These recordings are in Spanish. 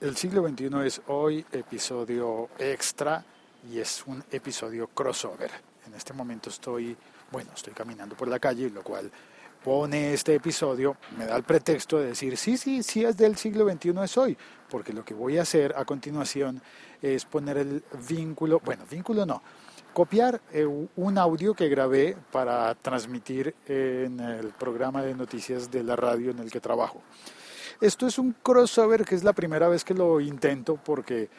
El siglo XXI es hoy episodio extra y es un episodio crossover. En este momento estoy, bueno, estoy caminando por la calle, lo cual pone este episodio, me da el pretexto de decir, sí, sí, sí es del siglo XXI es hoy, porque lo que voy a hacer a continuación es poner el vínculo, bueno, vínculo no, copiar eh, un audio que grabé para transmitir en el programa de noticias de la radio en el que trabajo. Esto es un crossover que es la primera vez que lo intento porque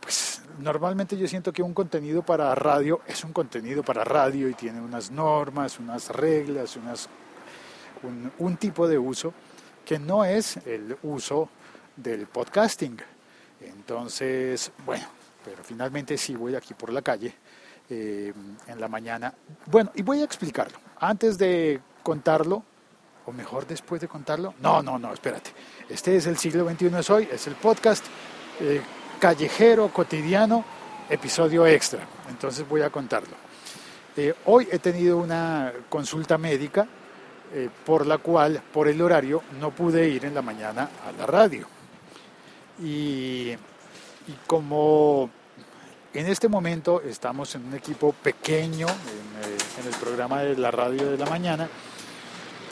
pues, normalmente yo siento que un contenido para radio es un contenido para radio y tiene unas normas, unas reglas, unas, un, tipo de uso que no es el uso del podcasting. Entonces, bueno, pero finalmente sí voy aquí por la calle eh, en la mañana. Bueno, y voy a explicarlo. Antes de contarlo, o mejor después de contarlo. No, no, no, espérate. Este es el siglo XXI es hoy, es el podcast eh, callejero, cotidiano, episodio extra. Entonces voy a contarlo. Eh, hoy he tenido una consulta médica eh, por la cual, por el horario, no pude ir en la mañana a la radio. Y, como en este momento estamos en un equipo pequeño en el programa de la radio de la mañana,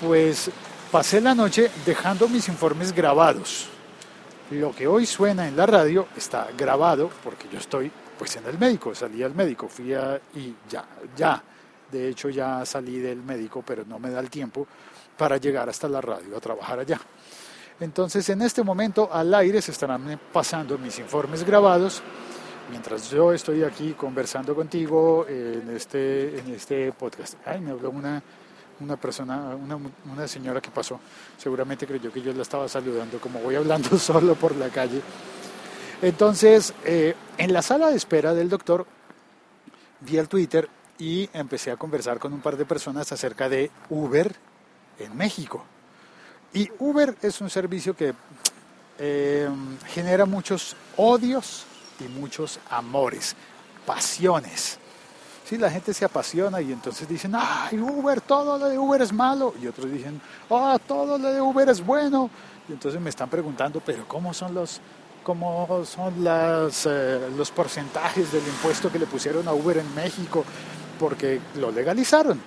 pues pasé la noche dejando mis informes grabados. Lo que hoy suena en la radio está grabado porque yo estoy pues en el médico, salí al médico, fui a, y ya, ya, de hecho ya salí del médico, pero no me da el tiempo para llegar hasta la radio a trabajar allá. Entonces en este momento al aire se estarán pasando mis informes grabados mientras yo estoy aquí conversando contigo en este, en este podcast. Ay, me habló una, una persona, una, una, señora que pasó, seguramente creyó que yo la estaba saludando, como voy hablando solo por la calle. Entonces, eh, en la sala de espera del doctor, vi el Twitter y empecé a conversar con un par de personas acerca de Uber en México. Y Uber es un servicio que eh, genera muchos odios y muchos amores, pasiones. Sí, la gente se apasiona y entonces dicen, ay, Uber, todo lo de Uber es malo. Y otros dicen, ah, todo lo de Uber es bueno. Y entonces me están preguntando, pero ¿cómo son los, cómo son las, eh, los porcentajes del impuesto que le pusieron a Uber en México? Porque lo legalizaron.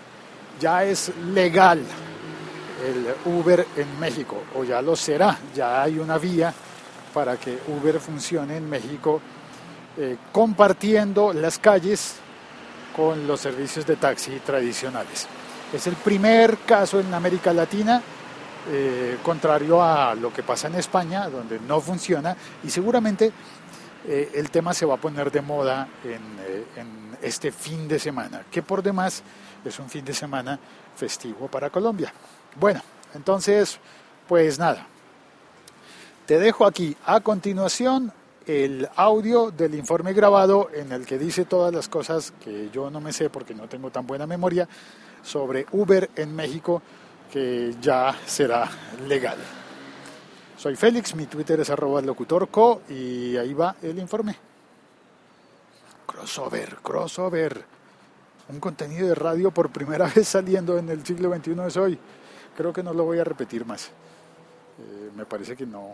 Ya es legal el Uber en México, o ya lo será. Ya hay una vía para que Uber funcione en México eh, compartiendo las calles con los servicios de taxi tradicionales. Es el primer caso en América Latina, eh, contrario a lo que pasa en España, donde no funciona, y seguramente eh, el tema se va a poner de moda eh, en este fin de semana, que por demás es un fin de semana festivo para Colombia. Bueno, entonces, pues nada, te dejo aquí a continuación el audio del informe grabado en el que dice todas las cosas que yo no me sé porque no tengo tan buena memoria sobre Uber en México que ya será legal. Soy Félix, mi Twitter es arroba locutorco y ahí va el informe. Crossover, crossover. Un contenido de radio por primera vez saliendo en el siglo XXI es hoy. Creo que no lo voy a repetir más. Eh, me parece que no,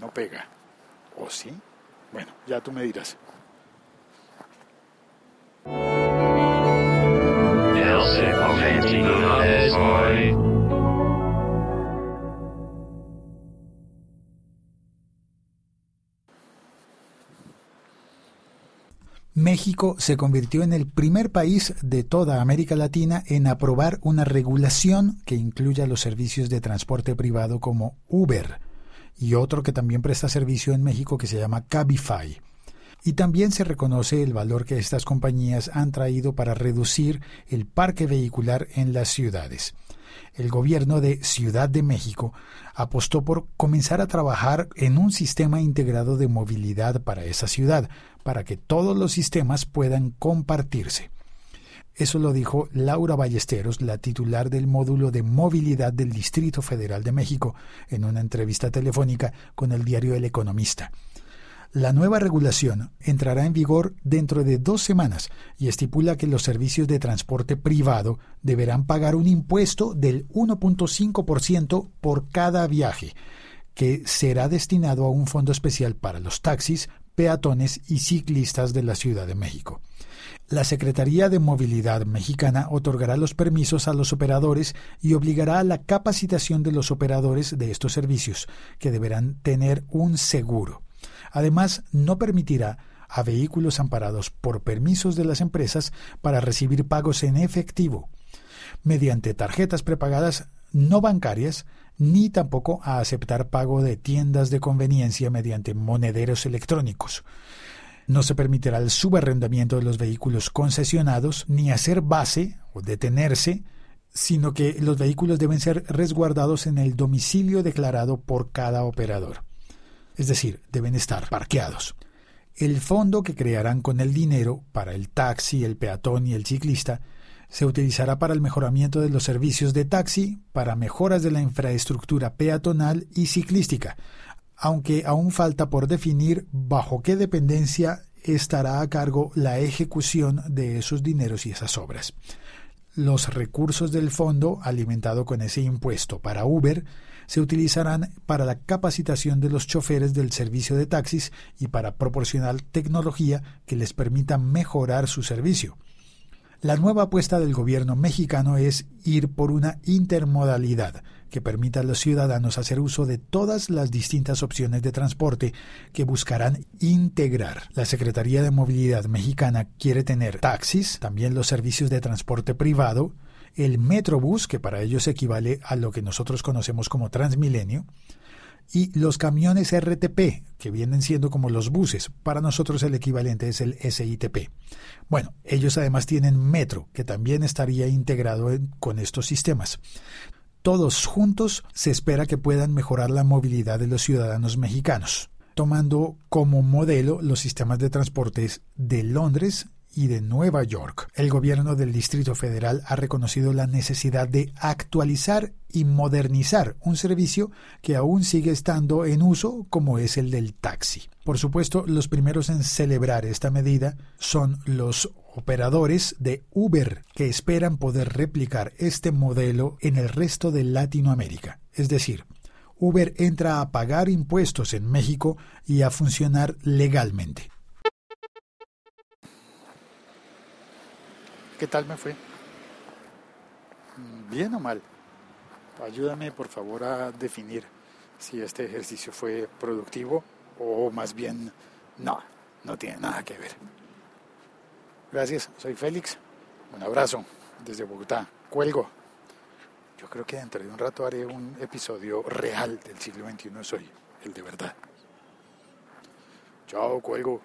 no pega. ¿O sí? Bueno, ya tú me dirás. México se convirtió en el primer país de toda América Latina en aprobar una regulación que incluya los servicios de transporte privado como Uber, y otro que también presta servicio en México que se llama Cabify. Y también se reconoce el valor que estas compañías han traído para reducir el parque vehicular en las ciudades. El gobierno de Ciudad de México apostó por comenzar a trabajar en un sistema integrado de movilidad para esa ciudad, para que todos los sistemas puedan compartirse. Eso lo dijo Laura Ballesteros, la titular del módulo de movilidad del Distrito Federal de México, en una entrevista telefónica con el diario El Economista. La nueva regulación entrará en vigor dentro de dos semanas y estipula que los servicios de transporte privado deberán pagar un impuesto del 1.5% por cada viaje, que será destinado a un fondo especial para los taxis, peatones y ciclistas de la Ciudad de México. La Secretaría de Movilidad Mexicana otorgará los permisos a los operadores y obligará a la capacitación de los operadores de estos servicios, que deberán tener un seguro. Además, no permitirá a vehículos amparados por permisos de las empresas para recibir pagos en efectivo, mediante tarjetas prepagadas no bancarias, ni tampoco a aceptar pago de tiendas de conveniencia mediante monederos electrónicos. No se permitirá el subarrendamiento de los vehículos concesionados, ni hacer base o detenerse, sino que los vehículos deben ser resguardados en el domicilio declarado por cada operador. Es decir, deben estar parqueados. El fondo que crearán con el dinero para el taxi, el peatón y el ciclista se utilizará para el mejoramiento de los servicios de taxi, para mejoras de la infraestructura peatonal y ciclística, aunque aún falta por definir bajo qué dependencia estará a cargo la ejecución de esos dineros y esas obras. Los recursos del fondo, alimentado con ese impuesto para Uber, se utilizarán para la capacitación de los choferes del servicio de taxis y para proporcionar tecnología que les permita mejorar su servicio. La nueva apuesta del gobierno mexicano es ir por una intermodalidad que permita a los ciudadanos hacer uso de todas las distintas opciones de transporte que buscarán integrar. La Secretaría de Movilidad Mexicana quiere tener taxis, también los servicios de transporte privado, el Metrobús, que para ellos equivale a lo que nosotros conocemos como Transmilenio, y los camiones RTP, que vienen siendo como los buses. Para nosotros el equivalente es el SITP. Bueno, ellos además tienen Metro, que también estaría integrado con estos sistemas. Todos juntos se espera que puedan mejorar la movilidad de los ciudadanos mexicanos, tomando como modelo los sistemas de transportes de Londres, y de Nueva York. El gobierno del Distrito Federal ha reconocido la necesidad de actualizar y modernizar un servicio que aún sigue estando en uso como es el del taxi. Por supuesto, los primeros en celebrar esta medida son los operadores de Uber que esperan poder replicar este modelo en el resto de Latinoamérica. Es decir, Uber entra a pagar impuestos en México y a funcionar legalmente. ¿Qué tal me fue? ¿Bien o mal? Ayúdame por favor a definir si este ejercicio fue productivo o más bien no, no tiene nada que ver. Gracias, soy Félix. Un abrazo desde Bogotá. Cuelgo. Yo creo que dentro de un rato haré un episodio real del siglo XXI soy, el de verdad. Chao, cuelgo.